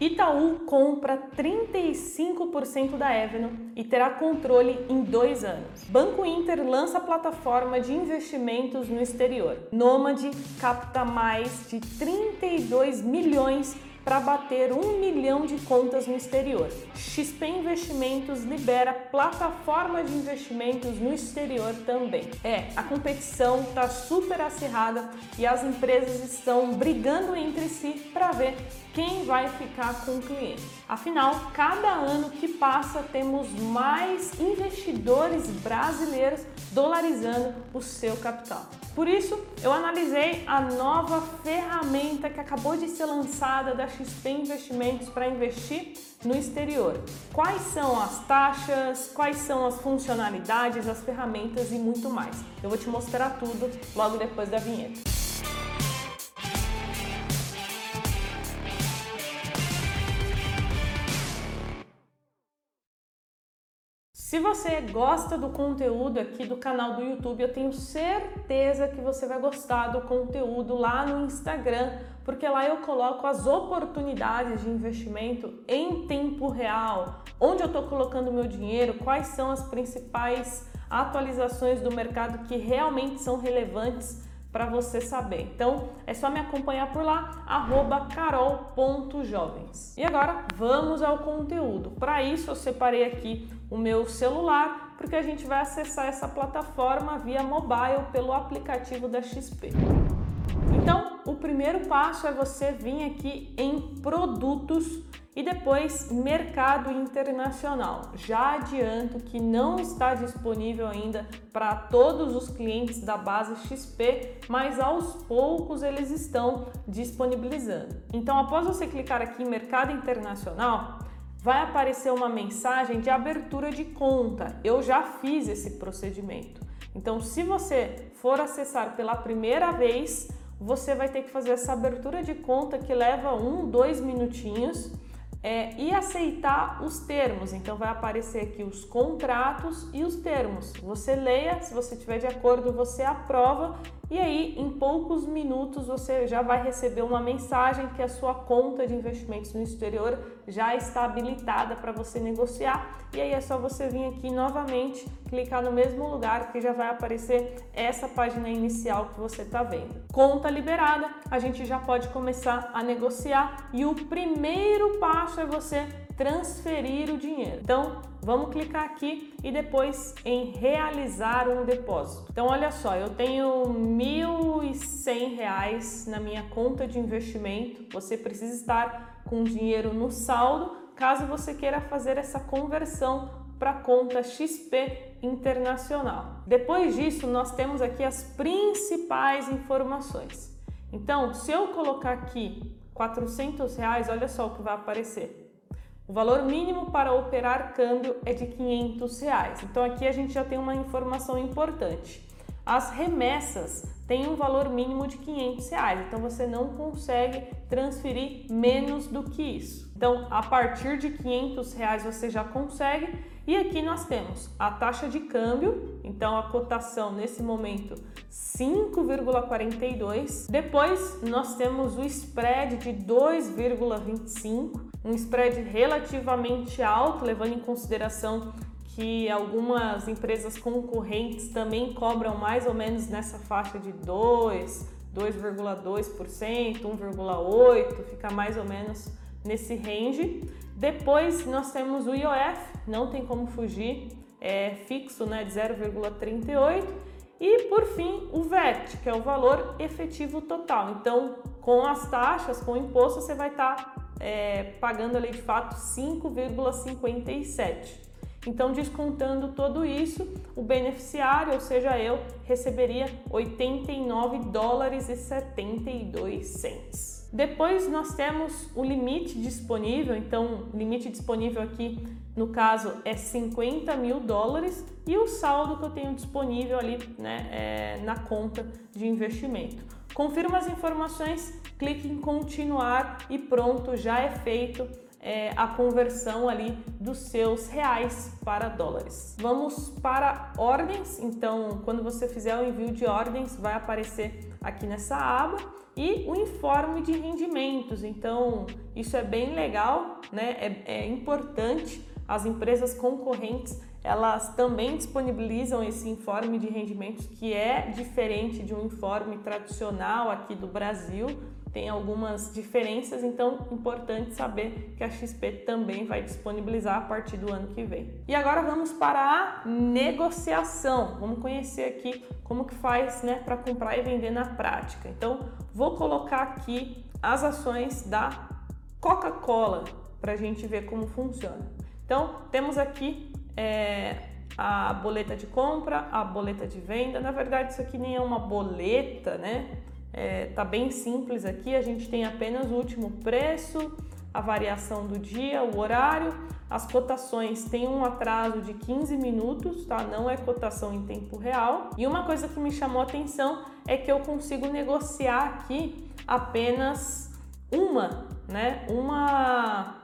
Itaú compra 35% da Eveno e terá controle em dois anos. Banco Inter lança plataforma de investimentos no exterior. Nômade capta mais de 32 milhões para bater um milhão de contas no exterior. XP Investimentos libera plataforma de investimentos no exterior também. É, a competição está super acirrada e as empresas estão brigando entre si para ver quem vai ficar com o cliente. Afinal, cada ano que passa temos mais investidores brasileiros dolarizando o seu capital. Por isso, eu analisei a nova ferramenta que acabou de ser lançada da XP Investimentos para investir no exterior. Quais são as taxas, quais são as funcionalidades, as ferramentas e muito mais. Eu vou te mostrar tudo logo depois da vinheta. Se você gosta do conteúdo aqui do canal do YouTube, eu tenho certeza que você vai gostar do conteúdo lá no Instagram, porque lá eu coloco as oportunidades de investimento em tempo real, onde eu estou colocando meu dinheiro, quais são as principais atualizações do mercado que realmente são relevantes para você saber. Então é só me acompanhar por lá, carol.jovens. E agora vamos ao conteúdo. Para isso eu separei aqui o meu celular, porque a gente vai acessar essa plataforma via mobile pelo aplicativo da XP. O primeiro passo é você vir aqui em produtos e depois mercado internacional. Já adianto que não está disponível ainda para todos os clientes da base XP, mas aos poucos eles estão disponibilizando. Então, após você clicar aqui em mercado internacional, vai aparecer uma mensagem de abertura de conta. Eu já fiz esse procedimento. Então, se você for acessar pela primeira vez, você vai ter que fazer essa abertura de conta que leva um, dois minutinhos é, e aceitar os termos. Então, vai aparecer aqui os contratos e os termos. Você leia, se você estiver de acordo, você aprova e aí, em poucos minutos, você já vai receber uma mensagem que a sua conta de investimentos no exterior já está habilitada para você negociar. E aí é só você vir aqui novamente, clicar no mesmo lugar que já vai aparecer essa página inicial que você está vendo. Conta liberada, a gente já pode começar a negociar e o primeiro passo é você transferir o dinheiro. Então, Vamos clicar aqui e depois em realizar um depósito. Então, olha só, eu tenho R$ 1.100 na minha conta de investimento. Você precisa estar com dinheiro no saldo caso você queira fazer essa conversão para conta XP Internacional. Depois disso, nós temos aqui as principais informações. Então, se eu colocar aqui 400 reais, olha só o que vai aparecer. O valor mínimo para operar câmbio é de 500 reais. Então aqui a gente já tem uma informação importante. As remessas têm um valor mínimo de 500 reais, então você não consegue transferir menos do que isso. Então, a partir de 500 reais você já consegue. E aqui nós temos a taxa de câmbio, então a cotação nesse momento 5,42. Depois nós temos o spread de 2,25 um spread relativamente alto, levando em consideração que algumas empresas concorrentes também cobram mais ou menos nessa faixa de 2, 2,2%, 1,8%, fica mais ou menos nesse range. Depois nós temos o IOF, não tem como fugir, é fixo né, de 0,38%. E por fim, o VET, que é o valor efetivo total. Então, com as taxas, com o imposto, você vai estar tá é, pagando ali de fato 5,57. Então, descontando tudo isso, o beneficiário, ou seja, eu, receberia 89 dólares e 72 cents. Depois nós temos o limite disponível, então limite disponível aqui no caso é 50 mil dólares e o saldo que eu tenho disponível ali né, é, na conta de investimento. Confirma as informações clique em continuar e pronto, já é feito é, a conversão ali dos seus reais para dólares. Vamos para ordens, então quando você fizer o envio de ordens vai aparecer aqui nessa aba e o informe de rendimentos. Então, isso é bem legal, né? É, é importante as empresas concorrentes elas também disponibilizam esse informe de rendimentos que é diferente de um informe tradicional aqui do Brasil, tem algumas diferenças, então importante saber que a XP também vai disponibilizar a partir do ano que vem. E agora vamos para a negociação. Vamos conhecer aqui como que faz, né, para comprar e vender na prática. Então, vou colocar aqui as ações da Coca-Cola para a gente ver como funciona. Então, temos aqui é, a boleta de compra, a boleta de venda. Na verdade, isso aqui nem é uma boleta, né? É, tá bem simples aqui. A gente tem apenas o último preço, a variação do dia, o horário. As cotações têm um atraso de 15 minutos, tá? Não é cotação em tempo real. E uma coisa que me chamou atenção é que eu consigo negociar aqui apenas uma, né? Uma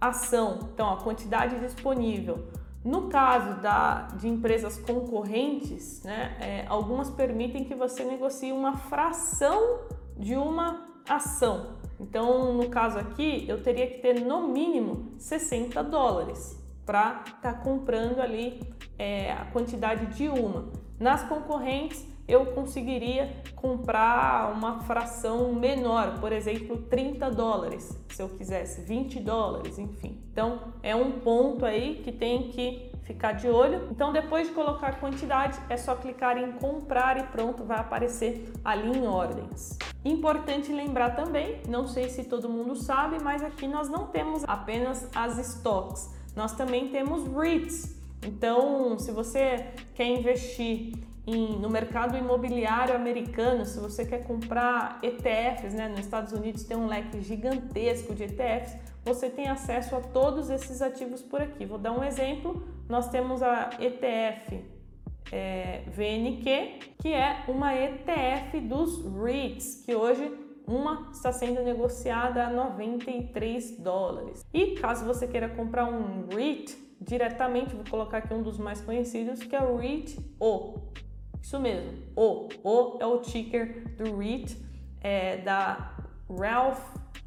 ação, então a quantidade disponível. No caso da, de empresas concorrentes, né, é, algumas permitem que você negocie uma fração de uma ação. Então, no caso aqui, eu teria que ter no mínimo 60 dólares para estar tá comprando ali é, a quantidade de uma. Nas concorrentes, eu conseguiria comprar uma fração menor, por exemplo, 30 dólares, se eu quisesse, 20 dólares, enfim. Então, é um ponto aí que tem que ficar de olho. Então, depois de colocar a quantidade, é só clicar em comprar e pronto, vai aparecer ali em ordens. Importante lembrar também, não sei se todo mundo sabe, mas aqui nós não temos apenas as stocks, nós também temos REITs. Então, se você quer investir em, no mercado imobiliário americano, se você quer comprar ETFs, né, nos Estados Unidos tem um leque gigantesco de ETFs, você tem acesso a todos esses ativos por aqui. Vou dar um exemplo: nós temos a ETF é, VNQ, que é uma ETF dos REITs, que hoje uma está sendo negociada a 93 dólares. E caso você queira comprar um REIT diretamente, vou colocar aqui um dos mais conhecidos, que é o REIT-O. Isso mesmo, O. O é o ticker do REIT, é, da Ralph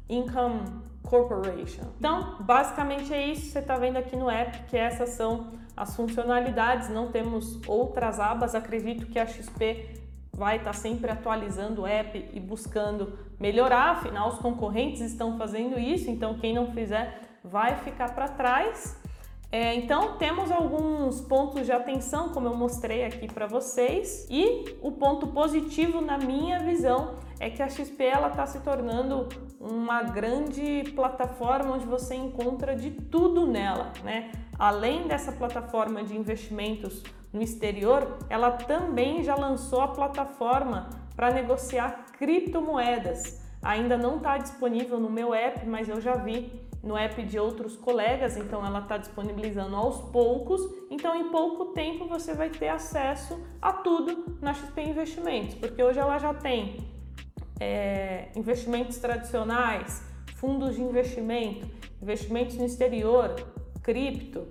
Income Corporation. Então, basicamente é isso. Você está vendo aqui no app que essas são as funcionalidades. Não temos outras abas. Acredito que a XP vai estar tá sempre atualizando o app e buscando melhorar. Afinal, os concorrentes estão fazendo isso. Então, quem não fizer vai ficar para trás. É, então temos alguns pontos de atenção, como eu mostrei aqui para vocês, e o ponto positivo na minha visão é que a XP está se tornando uma grande plataforma onde você encontra de tudo nela, né? Além dessa plataforma de investimentos no exterior, ela também já lançou a plataforma para negociar criptomoedas. Ainda não está disponível no meu app, mas eu já vi no app de outros colegas, então ela está disponibilizando aos poucos. Então, em pouco tempo você vai ter acesso a tudo na XP Investimentos, porque hoje ela já tem é, investimentos tradicionais, fundos de investimento, investimentos no exterior, cripto,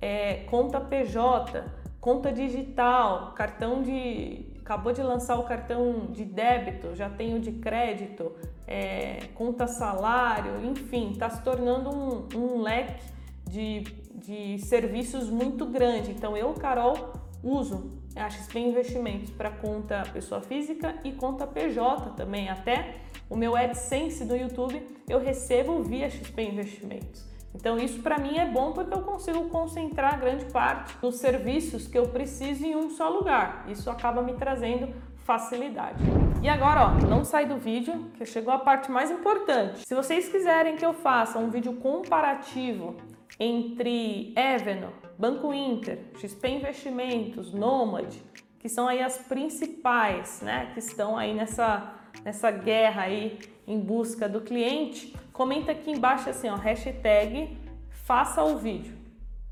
é, conta PJ, conta digital, cartão de acabou de lançar o cartão de débito, já tem o de crédito, é, conta salário, enfim, está se tornando um, um leque de, de serviços muito grande. Então eu, Carol, uso a XP Investimentos para conta pessoa física e conta PJ também. Até o meu AdSense do YouTube eu recebo via XP Investimentos. Então isso para mim é bom porque eu consigo concentrar grande parte dos serviços que eu preciso em um só lugar. Isso acaba me trazendo facilidade. E agora, ó, não sai do vídeo, que chegou a parte mais importante. Se vocês quiserem que eu faça um vídeo comparativo entre Eveno, Banco Inter, XP Investimentos, Nomad, que são aí as principais, né, que estão aí nessa nessa guerra aí em busca do cliente, comenta aqui embaixo assim, ó, hashtag faça o vídeo,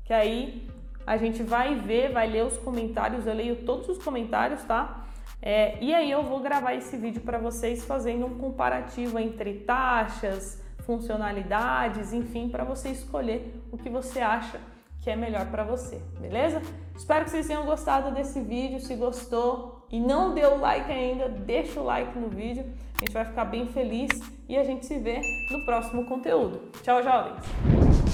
que aí a gente vai ver, vai ler os comentários, eu leio todos os comentários, tá? É, e aí eu vou gravar esse vídeo para vocês fazendo um comparativo entre taxas, funcionalidades, enfim, para você escolher o que você acha que é melhor para você, beleza? Espero que vocês tenham gostado desse vídeo. Se gostou e não deu like ainda, deixa o like no vídeo. A gente vai ficar bem feliz e a gente se vê no próximo conteúdo. Tchau, jovens!